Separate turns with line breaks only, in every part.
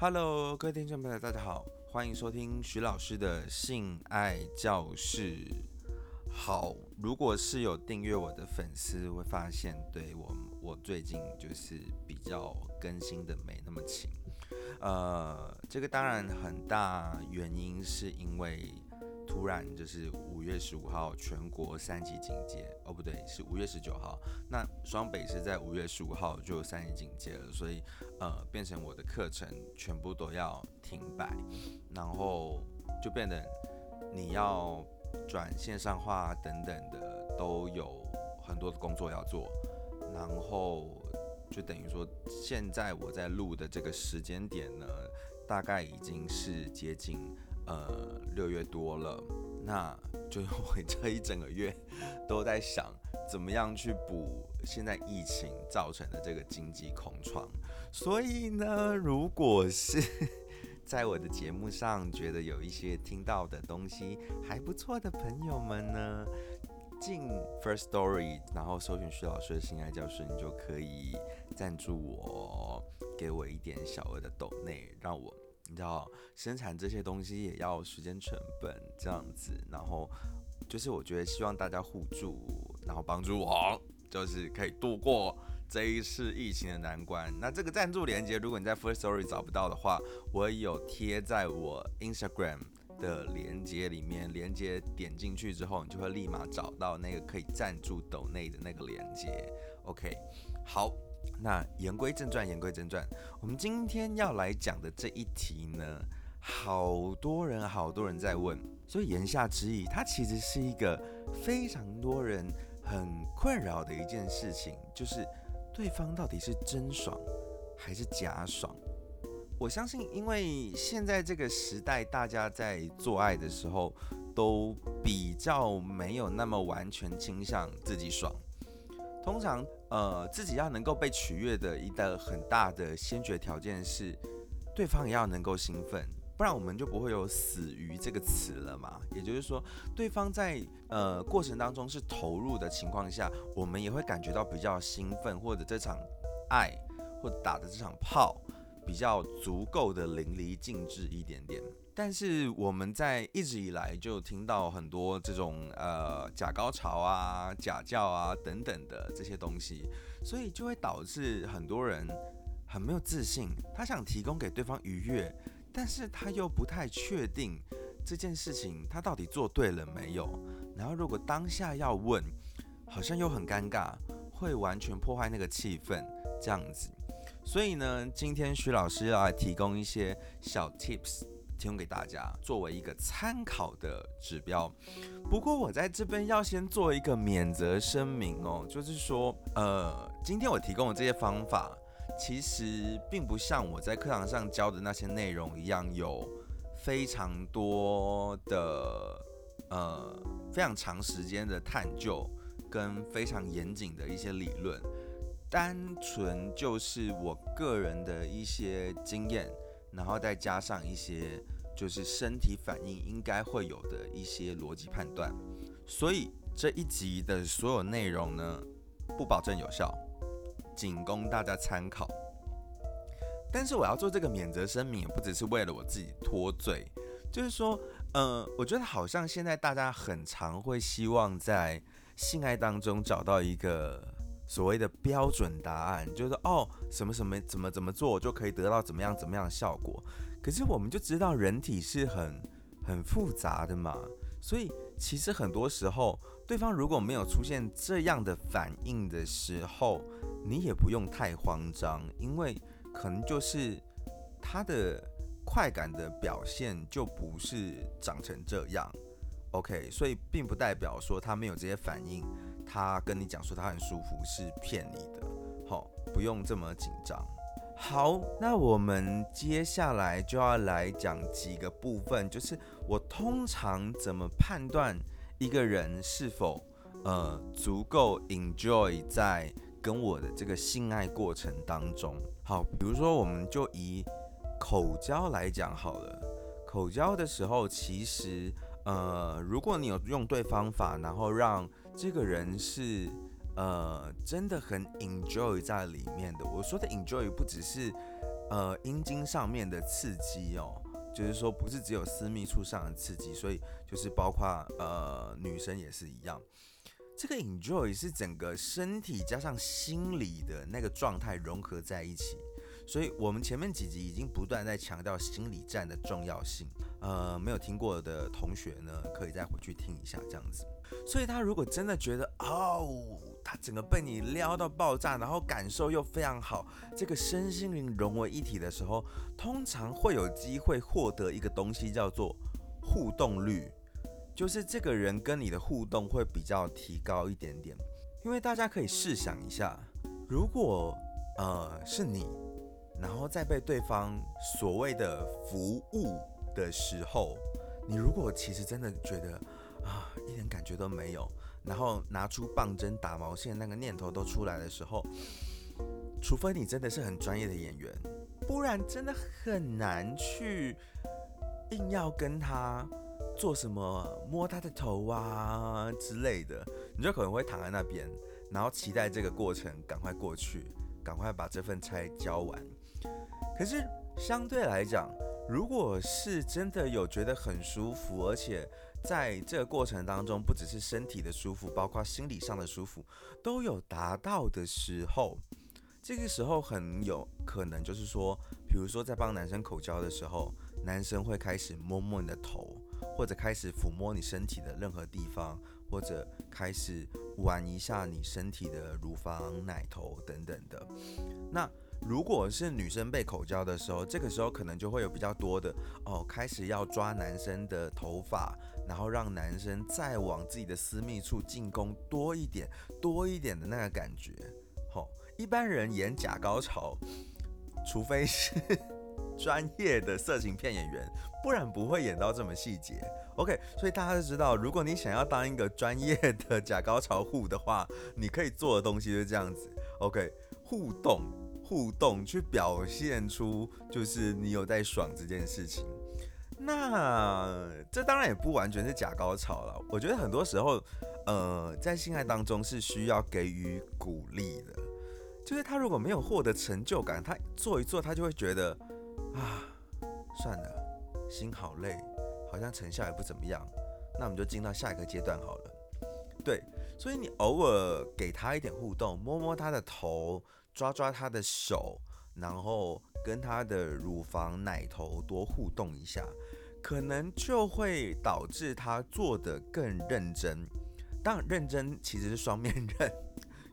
Hello，各位听众朋友，大家好，欢迎收听徐老师的性爱教室。好，如果是有订阅我的粉丝，会发现，对我我最近就是比较更新的没那么勤。呃，这个当然很大原因是因为。突然就是五月十五号全国三级警戒哦，不对，是五月十九号。那双北是在五月十五号就三级警戒了，所以呃，变成我的课程全部都要停摆，然后就变得你要转线上化等等的都有很多的工作要做，然后就等于说现在我在录的这个时间点呢，大概已经是接近。呃，六月多了，那就我这一整个月都在想，怎么样去补现在疫情造成的这个经济空窗。所以呢，如果是 在我的节目上觉得有一些听到的东西还不错的朋友们呢，进 First Story，然后搜寻徐老师的心爱教室，你就可以赞助我，给我一点小额的抖内，让我。你知道生产这些东西也要时间成本这样子，然后就是我觉得希望大家互助，然后帮助我，就是可以度过这一次疫情的难关。那这个赞助链接，如果你在 First Story 找不到的话，我有贴在我 Instagram 的链接里面，链接点进去之后，你就会立马找到那个可以赞助抖内的那个链接。OK，好。那言归正传，言归正传，我们今天要来讲的这一题呢，好多人好多人在问，所以言下之意，它其实是一个非常多人很困扰的一件事情，就是对方到底是真爽还是假爽？我相信，因为现在这个时代，大家在做爱的时候都比较没有那么完全倾向自己爽。通常，呃，自己要能够被取悦的一个很大的先决条件是，对方也要能够兴奋，不然我们就不会有“死鱼”这个词了嘛。也就是说，对方在呃过程当中是投入的情况下，我们也会感觉到比较兴奋，或者这场爱或者打的这场炮比较足够的淋漓尽致一点点。但是我们在一直以来就听到很多这种呃假高潮啊、假叫啊等等的这些东西，所以就会导致很多人很没有自信。他想提供给对方愉悦，但是他又不太确定这件事情他到底做对了没有。然后如果当下要问，好像又很尴尬，会完全破坏那个气氛这样子。所以呢，今天徐老师要来提供一些小 tips。提供给大家作为一个参考的指标。不过我在这边要先做一个免责声明哦，就是说，呃，今天我提供的这些方法，其实并不像我在课堂上教的那些内容一样，有非常多的呃非常长时间的探究跟非常严谨的一些理论，单纯就是我个人的一些经验。然后再加上一些就是身体反应应该会有的一些逻辑判断，所以这一集的所有内容呢，不保证有效，仅供大家参考。但是我要做这个免责声明，也不只是为了我自己脱罪，就是说，呃，我觉得好像现在大家很常会希望在性爱当中找到一个。所谓的标准答案就是哦，什么什么怎么怎么做就可以得到怎么样怎么样的效果。可是我们就知道人体是很很复杂的嘛，所以其实很多时候对方如果没有出现这样的反应的时候，你也不用太慌张，因为可能就是他的快感的表现就不是长成这样。OK，所以并不代表说他没有这些反应。他跟你讲说他很舒服是骗你的，好，不用这么紧张。好，那我们接下来就要来讲几个部分，就是我通常怎么判断一个人是否呃足够 enjoy 在跟我的这个性爱过程当中。好，比如说我们就以口交来讲好了，口交的时候其实。呃，如果你有用对方法，然后让这个人是呃真的很 enjoy 在里面的。我说的 enjoy 不只是呃阴茎上面的刺激哦，就是说不是只有私密处上的刺激，所以就是包括呃女生也是一样。这个 enjoy 是整个身体加上心理的那个状态融合在一起。所以，我们前面几集已经不断在强调心理战的重要性。呃，没有听过的同学呢，可以再回去听一下，这样子。所以，他如果真的觉得哦，他整个被你撩到爆炸，然后感受又非常好，这个身心灵融为一体的时候，通常会有机会获得一个东西，叫做互动率，就是这个人跟你的互动会比较提高一点点。因为大家可以试想一下，如果呃是你。然后再被对方所谓的服务的时候，你如果其实真的觉得一点感觉都没有，然后拿出棒针打毛线那个念头都出来的时候，除非你真的是很专业的演员，不然真的很难去硬要跟他做什么摸他的头啊之类的，你就可能会躺在那边，然后期待这个过程赶快过去，赶快把这份差交完。可是相对来讲，如果是真的有觉得很舒服，而且在这个过程当中，不只是身体的舒服，包括心理上的舒服都有达到的时候，这个时候很有可能就是说，比如说在帮男生口交的时候，男生会开始摸摸你的头，或者开始抚摸你身体的任何地方，或者开始玩一下你身体的乳房、奶头等等的，那。如果是女生被口交的时候，这个时候可能就会有比较多的哦，开始要抓男生的头发，然后让男生再往自己的私密处进攻多一点、多一点的那个感觉。好，一般人演假高潮，除非是专业的色情片演员，不然不会演到这么细节。OK，所以大家都知道，如果你想要当一个专业的假高潮户的话，你可以做的东西就是这样子。OK，互动。互动去表现出就是你有在爽这件事情，那这当然也不完全是假高潮了。我觉得很多时候，呃，在性爱当中是需要给予鼓励的。就是他如果没有获得成就感，他做一做他就会觉得啊，算了，心好累，好像成效也不怎么样。那我们就进到下一个阶段好了。对，所以你偶尔给他一点互动，摸摸他的头。抓抓他的手，然后跟他的乳房、奶头多互动一下，可能就会导致他做的更认真。当然，认真其实是双面刃，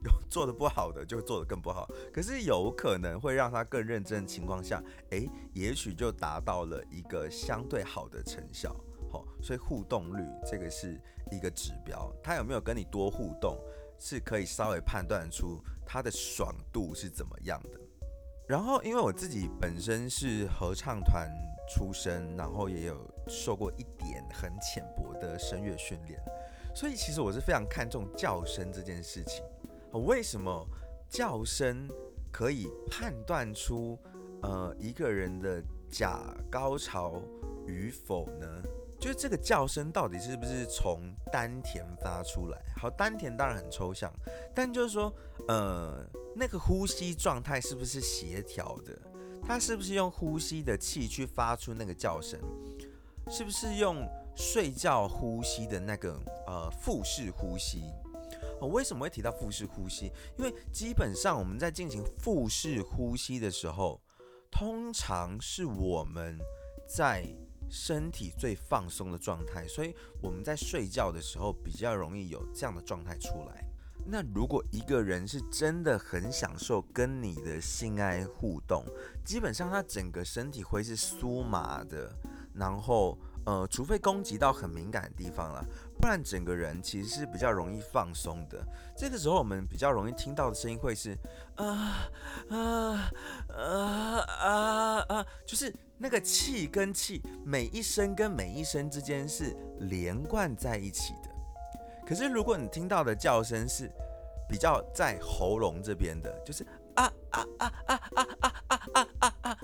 有做的不好的就做的更不好。可是有可能会让他更认真的情况下，诶，也许就达到了一个相对好的成效。好，所以互动率这个是一个指标，他有没有跟你多互动？是可以稍微判断出他的爽度是怎么样的。然后，因为我自己本身是合唱团出身，然后也有受过一点很浅薄的声乐训练，所以其实我是非常看重叫声这件事情。为什么叫声可以判断出呃一个人的假高潮与否呢？就是这个叫声到底是不是从丹田发出来？好，丹田当然很抽象，但就是说，呃，那个呼吸状态是不是协调的？它是不是用呼吸的气去发出那个叫声？是不是用睡觉呼吸的那个呃腹式呼吸？我为什么会提到腹式呼吸？因为基本上我们在进行腹式呼吸的时候，通常是我们在。身体最放松的状态，所以我们在睡觉的时候比较容易有这样的状态出来。那如果一个人是真的很享受跟你的性爱互动，基本上他整个身体会是酥麻的，然后呃，除非攻击到很敏感的地方了，不然整个人其实是比较容易放松的。这个时候我们比较容易听到的声音会是啊啊啊啊啊，就是。那个气跟气，每一声跟每一声之间是连贯在一起的。可是如果你听到的叫声是比较在喉咙这边的，就是啊啊啊啊啊啊啊啊啊啊，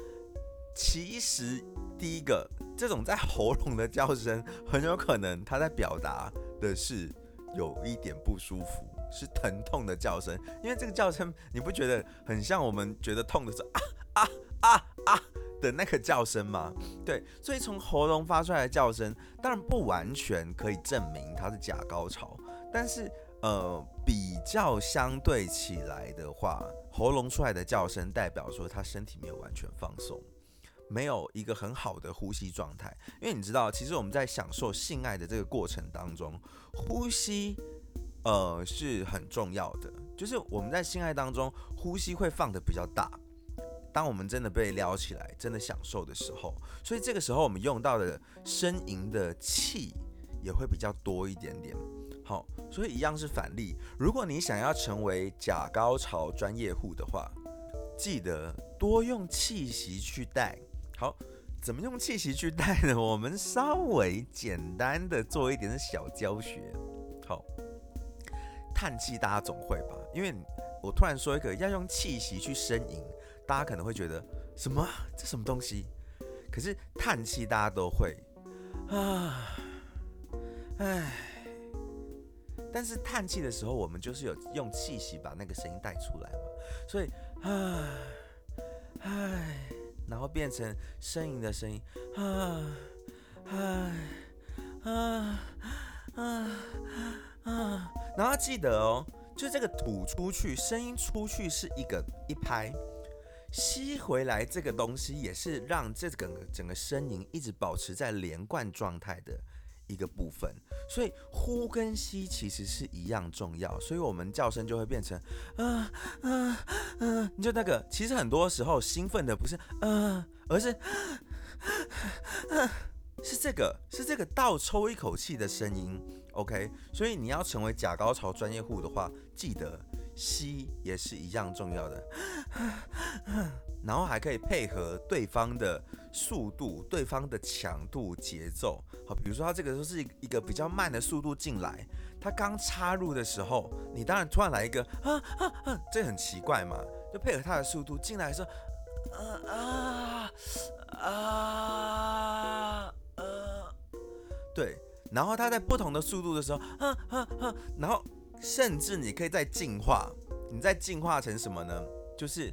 其实第一个这种在喉咙的叫声，很有可能它在表达的是有一点不舒服，是疼痛的叫声。因为这个叫声，你不觉得很像我们觉得痛的时候啊啊啊？的那个叫声嘛。对，所以从喉咙发出来的叫声，当然不完全可以证明它是假高潮，但是呃，比较相对起来的话，喉咙出来的叫声代表说他身体没有完全放松。没有一个很好的呼吸状态，因为你知道，其实我们在享受性爱的这个过程当中，呼吸，呃，是很重要的。就是我们在性爱当中，呼吸会放的比较大。当我们真的被撩起来，真的享受的时候，所以这个时候我们用到的呻吟的气也会比较多一点点。好，所以一样是反例。如果你想要成为假高潮专业户的话，记得多用气息去带。好，怎么用气息去带呢？我们稍微简单的做一点小教学。好，叹气大家总会吧？因为我突然说一个要用气息去呻吟，大家可能会觉得什么？这什么东西？可是叹气大家都会啊，唉。但是叹气的时候，我们就是有用气息把那个声音带出来嘛，所以啊，唉。然后变成呻吟的声音，啊，唉，啊，啊，啊，然后记得哦，就这个吐出去，声音出去是一个一拍，吸回来这个东西也是让这个整个声音一直保持在连贯状态的。一个部分，所以呼跟吸其实是一样重要，所以我们叫声就会变成，嗯嗯嗯，就那个，其实很多时候兴奋的不是嗯，而是，是这个，是这个倒抽一口气的声音，OK，所以你要成为假高潮专业户的话，记得吸也是一样重要的。然后还可以配合对方的速度、对方的强度、节奏。好，比如说他这个时候是一个比较慢的速度进来，他刚插入的时候，你当然突然来一个啊啊啊，这很奇怪嘛，就配合他的速度进来的时候，啊啊啊啊，对。然后他在不同的速度的时候，啊啊啊，然后甚至你可以再进化，你再进化成什么呢？就是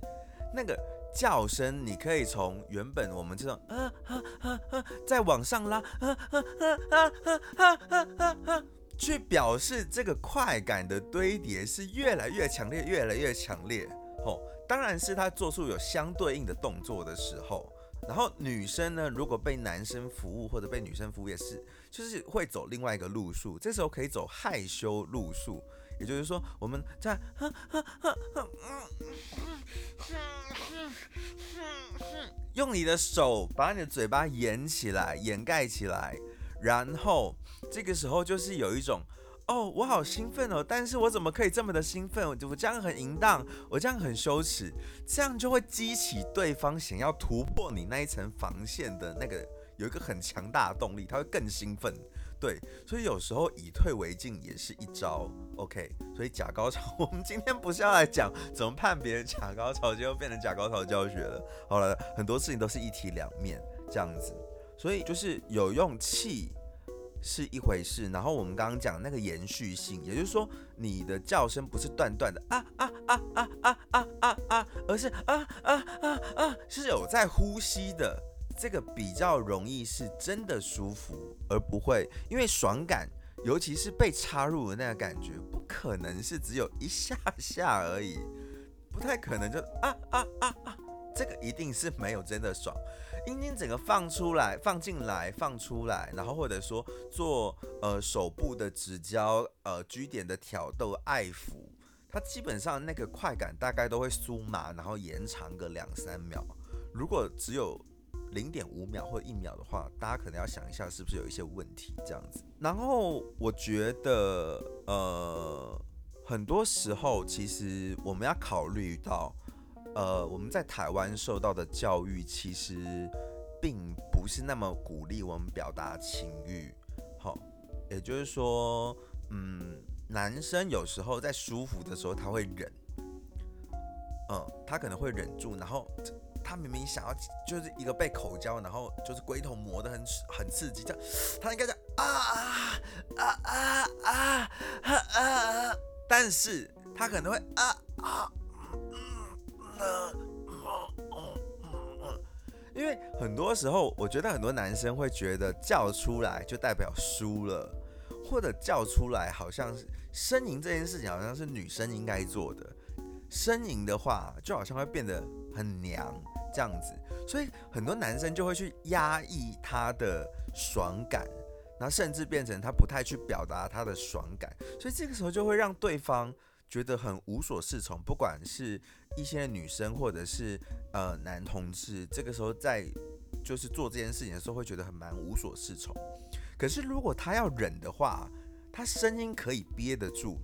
那个叫声，你可以从原本我们这种啊啊啊啊，再往上拉啊啊啊啊啊啊啊啊，去表示这个快感的堆叠是越来越强烈，越来越强烈。吼，当然是他做出有相对应的动作的时候。然后女生呢，如果被男生服务或者被女生服务也是，就是会走另外一个路数。这时候可以走害羞路数，也就是说我们在。用你的手把你的嘴巴掩起来，掩盖起来，然后这个时候就是有一种，哦，我好兴奋哦，但是我怎么可以这么的兴奋？我我这样很淫荡，我这样很羞耻，这样就会激起对方想要突破你那一层防线的那个，有一个很强大的动力，他会更兴奋。对，所以有时候以退为进也是一招，OK。所以假高潮，我们今天不是要来讲怎么判别人假高潮，就变成假高潮教学了。好了，很多事情都是一体两面这样子，所以就是有用气是一回事，然后我们刚刚讲那个延续性，也就是说你的叫声不是断断的啊啊啊啊啊啊啊啊，而是啊啊啊啊是有在呼吸的。这个比较容易是真的舒服，而不会因为爽感，尤其是被插入的那个感觉，不可能是只有一下下而已，不太可能就啊啊啊啊，这个一定是没有真的爽。阴茎整个放出来、放进来、放出来，然后或者说做呃手部的指交、呃 G 点的挑逗、爱抚，它基本上那个快感大概都会酥麻，然后延长个两三秒。如果只有零点五秒或一秒的话，大家可能要想一下是不是有一些问题这样子。然后我觉得，呃，很多时候其实我们要考虑到，呃，我们在台湾受到的教育其实并不是那么鼓励我们表达情欲。好，也就是说，嗯，男生有时候在舒服的时候他会忍，嗯，他可能会忍住，然后。他明明想要就是一个被口交，然后就是龟头磨得很很刺激，这样他应该讲啊啊啊啊啊啊，但是他可能会啊啊嗯嗯嗯嗯嗯，因为很多时候，我觉得很多男生会觉得叫出来就代表输了，或者叫出来好像是呻吟这件事情好像是女生应该做的，呻吟的话就好像会变得很娘这样子，所以很多男生就会去压抑他的爽感，然后甚至变成他不太去表达他的爽感，所以这个时候就会让对方觉得很无所适从，不管是。一些女生或者是呃男同志，这个时候在就是做这件事情的时候，会觉得很蛮无所适从。可是如果他要忍的话，他声音可以憋得住，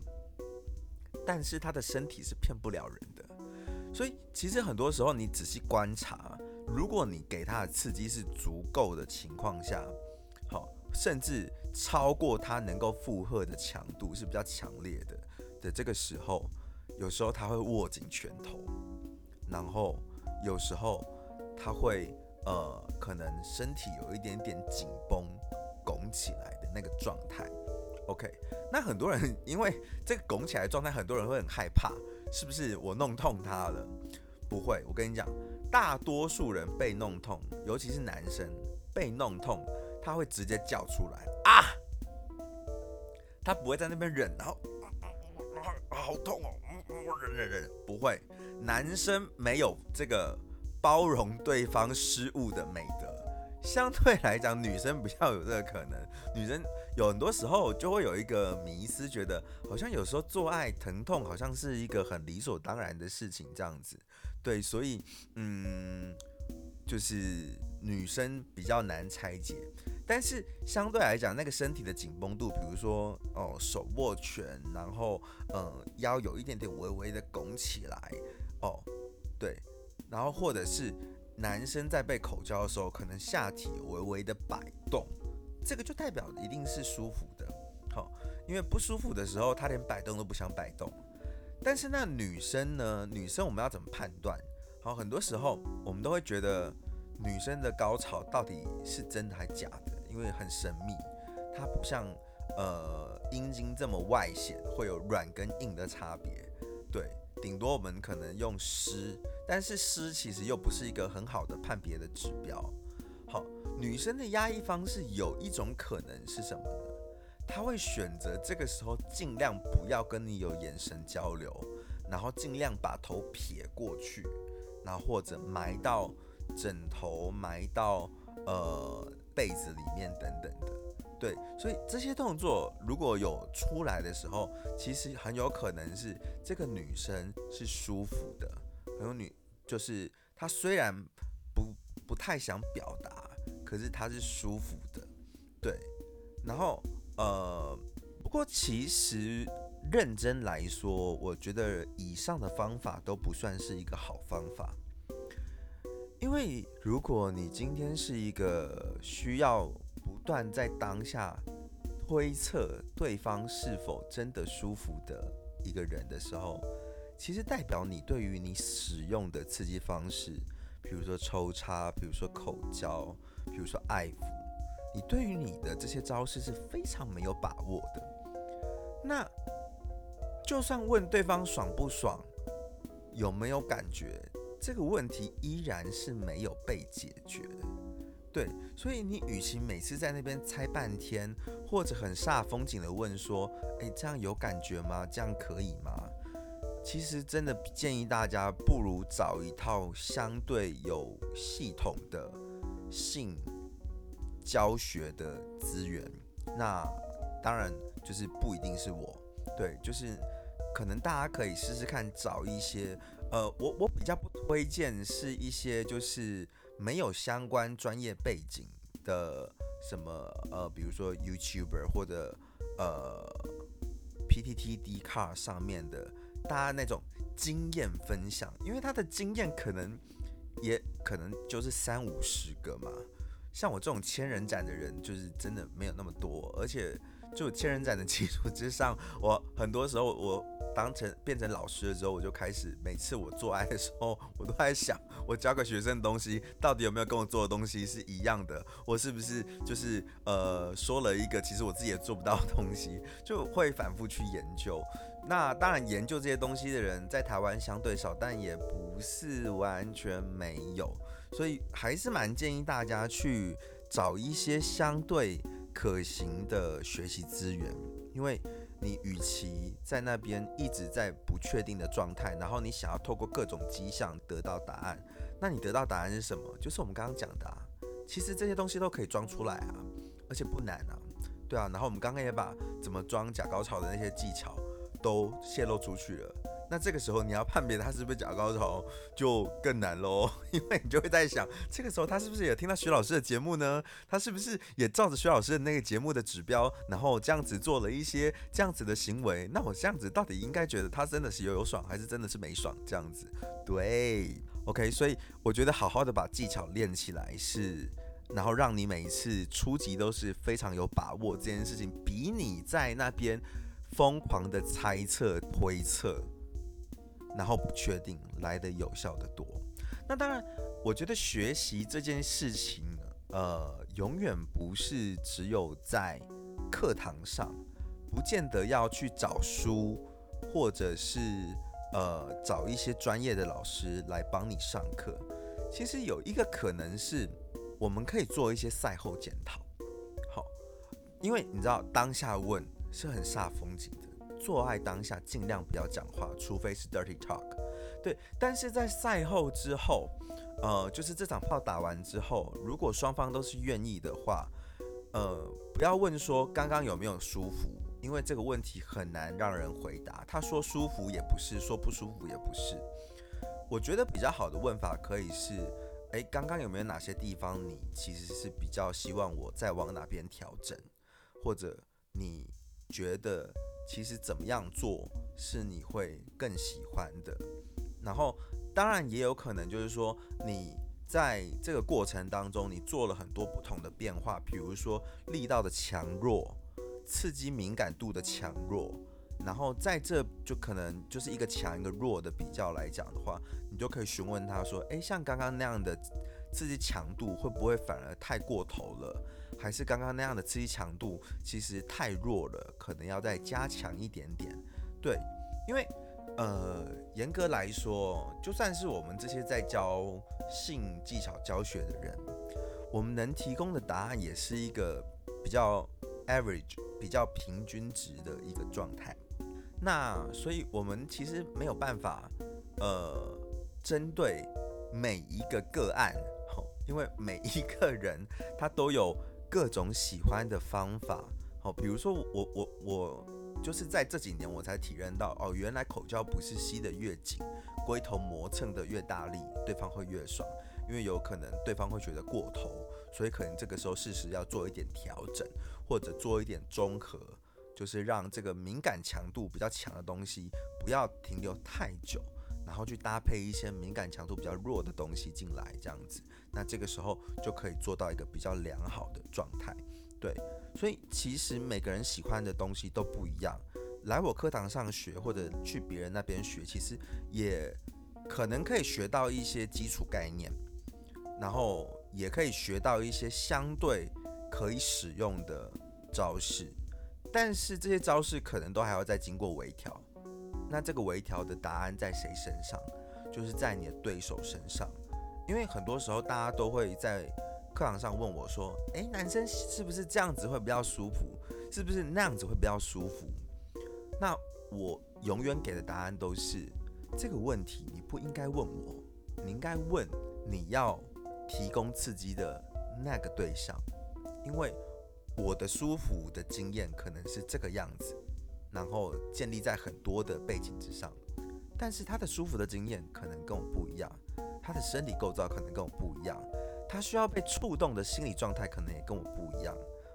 但是他的身体是骗不了人的。所以其实很多时候你仔细观察，如果你给他的刺激是足够的情况下，好，甚至超过他能够负荷的强度是比较强烈的的这个时候。有时候他会握紧拳头，然后有时候他会呃，可能身体有一点点紧绷、拱起来的那个状态。OK，那很多人 因为这个拱起来状态，很多人会很害怕，是不是我弄痛他了？不会，我跟你讲，大多数人被弄痛，尤其是男生被弄痛，他会直接叫出来啊，他不会在那边忍，然后啊好痛哦。忍忍忍，不会，男生没有这个包容对方失误的美德。相对来讲，女生比较有这个可能。女生有很多时候就会有一个迷思，觉得好像有时候做爱疼痛好像是一个很理所当然的事情，这样子。对，所以嗯，就是女生比较难拆解。但是相对来讲，那个身体的紧绷度，比如说哦手握拳，然后嗯腰有一点点微微的拱起来，哦对，然后或者是男生在被口交的时候，可能下体微微的摆动，这个就代表一定是舒服的，好，因为不舒服的时候，他连摆动都不想摆动。但是那女生呢？女生我们要怎么判断？好，很多时候我们都会觉得女生的高潮到底是真的还假的？因为很神秘，它不像呃阴茎这么外显，会有软跟硬的差别。对，顶多我们可能用湿，但是湿其实又不是一个很好的判别的指标。好，女生的压抑方式有一种可能是什么呢？她会选择这个时候尽量不要跟你有眼神交流，然后尽量把头撇过去，然后或者埋到枕头，埋到呃。被子里面等等的，对，所以这些动作如果有出来的时候，其实很有可能是这个女生是舒服的，很有女就是她虽然不不太想表达，可是她是舒服的，对，然后呃，不过其实认真来说，我觉得以上的方法都不算是一个好方法。因为如果你今天是一个需要断在当下推测对方是否真的舒服的一个人的时候，其实代表你对于你使用的刺激方式，比如说抽插，比如说口交，比如说爱抚，你对于你的这些招式是非常没有把握的。那就算问对方爽不爽，有没有感觉？这个问题依然是没有被解决的，对，所以你与其每次在那边猜半天，或者很煞风景的问说，诶，这样有感觉吗？这样可以吗？其实真的建议大家，不如找一套相对有系统的性教学的资源。那当然就是不一定是我，对，就是可能大家可以试试看找一些。呃，我我比较不推荐是一些就是没有相关专业背景的什么呃，比如说 YouTuber 或者呃 PTT D Car 上面的大家那种经验分享，因为他的经验可能也可能就是三五十个嘛，像我这种千人斩的人就是真的没有那么多，而且就千人斩的基础之上，我很多时候我。当成变成老师的时候，我就开始每次我做爱的时候，我都在想，我教给学生的东西到底有没有跟我做的东西是一样的？我是不是就是呃说了一个其实我自己也做不到的东西，就会反复去研究。那当然，研究这些东西的人在台湾相对少，但也不是完全没有。所以还是蛮建议大家去找一些相对可行的学习资源，因为你与其在那边一直在不确定的状态，然后你想要透过各种迹象得到答案，那你得到答案是什么？就是我们刚刚讲的，啊，其实这些东西都可以装出来啊，而且不难啊，对啊。然后我们刚刚也把怎么装假高潮的那些技巧都泄露出去了。那这个时候你要判别他是不是假高潮就更难喽，因为你就会在想，这个时候他是不是也听到徐老师的节目呢？他是不是也照着徐老师的那个节目的指标，然后这样子做了一些这样子的行为？那我这样子到底应该觉得他真的是有有爽，还是真的是没爽？这样子，对，OK，所以我觉得好好的把技巧练起来是，然后让你每一次初级都是非常有把握，这件事情比你在那边疯狂的猜测推测。然后不确定来的有效的多，那当然，我觉得学习这件事情，呃，永远不是只有在课堂上，不见得要去找书，或者是呃找一些专业的老师来帮你上课。其实有一个可能是，我们可以做一些赛后检讨。好，因为你知道当下问是很煞风景的。做爱当下尽量不要讲话，除非是 dirty talk。对，但是在赛后之后，呃，就是这场炮打完之后，如果双方都是愿意的话，呃，不要问说刚刚有没有舒服，因为这个问题很难让人回答。他说舒服也不是，说不舒服也不是。我觉得比较好的问法可以是：诶，刚刚有没有哪些地方你其实是比较希望我再往哪边调整，或者你觉得？其实怎么样做是你会更喜欢的，然后当然也有可能就是说你在这个过程当中你做了很多不同的变化，比如说力道的强弱、刺激敏感度的强弱，然后在这就可能就是一个强一个弱的比较来讲的话，你就可以询问他说：诶，像刚刚那样的刺激强度会不会反而太过头了？还是刚刚那样的刺激强度其实太弱了，可能要再加强一点点。对，因为呃，严格来说，就算是我们这些在教性技巧教学的人，我们能提供的答案也是一个比较 average、比较平均值的一个状态。那所以，我们其实没有办法呃，针对每一个个案，因为每一个人他都有。各种喜欢的方法，好，比如说我我我就是在这几年我才体认到，哦，原来口交不是吸得越紧，龟头磨蹭的越大力，对方会越爽，因为有可能对方会觉得过头，所以可能这个时候适时要做一点调整，或者做一点中和，就是让这个敏感强度比较强的东西不要停留太久。然后去搭配一些敏感强度比较弱的东西进来，这样子，那这个时候就可以做到一个比较良好的状态。对，所以其实每个人喜欢的东西都不一样。来我课堂上学，或者去别人那边学，其实也可能可以学到一些基础概念，然后也可以学到一些相对可以使用的招式。但是这些招式可能都还要再经过微调。那这个微调的答案在谁身上？就是在你的对手身上，因为很多时候大家都会在课堂上问我说：“诶，男生是不是这样子会比较舒服？是不是那样子会比较舒服？”那我永远给的答案都是：这个问题你不应该问我，你应该问你要提供刺激的那个对象，因为我的舒服的经验可能是这个样子。然后建立在很多的背景之上，但是他的舒服的经验可能跟我不一样，他的身体构造可能跟我不一样，他需要被触动的心理状态可能也跟我不一样。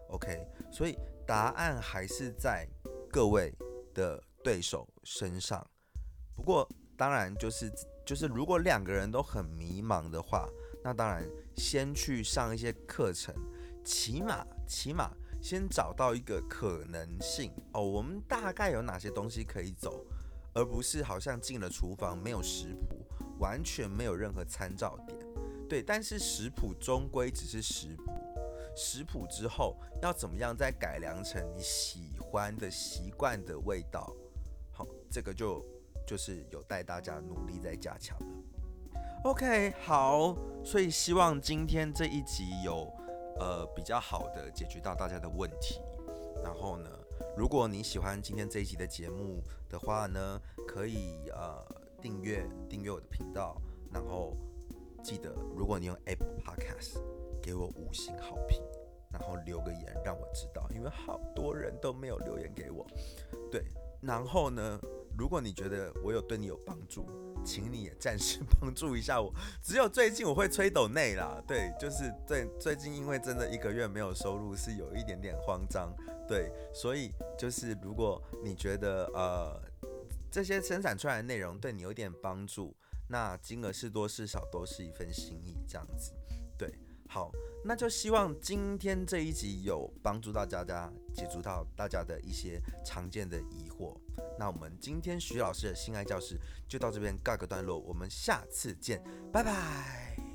OK，所以答案还是在各位的对手身上。不过当然就是就是如果两个人都很迷茫的话，那当然先去上一些课程，起码起码。先找到一个可能性哦，我们大概有哪些东西可以走，而不是好像进了厨房没有食谱，完全没有任何参照点。对，但是食谱终归只是食谱，食谱之后要怎么样再改良成你喜欢的习惯的味道？好，这个就就是有待大家努力在加强了。OK，好，所以希望今天这一集有呃比较好的解决到大家的问题。然后呢，如果你喜欢今天这一集的节目的话呢，可以呃订阅订阅我的频道，然后记得如果你用 Apple Podcast 给我五星好评，然后留个言让我知道，因为好多人都没有留言给我。对，然后呢，如果你觉得我有对你有帮助，请你也暂时帮助一下我。只有最近我会吹抖内啦，对，就是最最近因为真的一个月没有收入，是有一点点慌张。对，所以就是如果你觉得呃这些生产出来的内容对你有点帮助，那金额是多是少都是一份心意，这样子。对，好，那就希望今天这一集有帮助到大家，解除到大家的一些常见的疑惑。那我们今天徐老师的性爱教室就到这边告个段落，我们下次见，拜拜。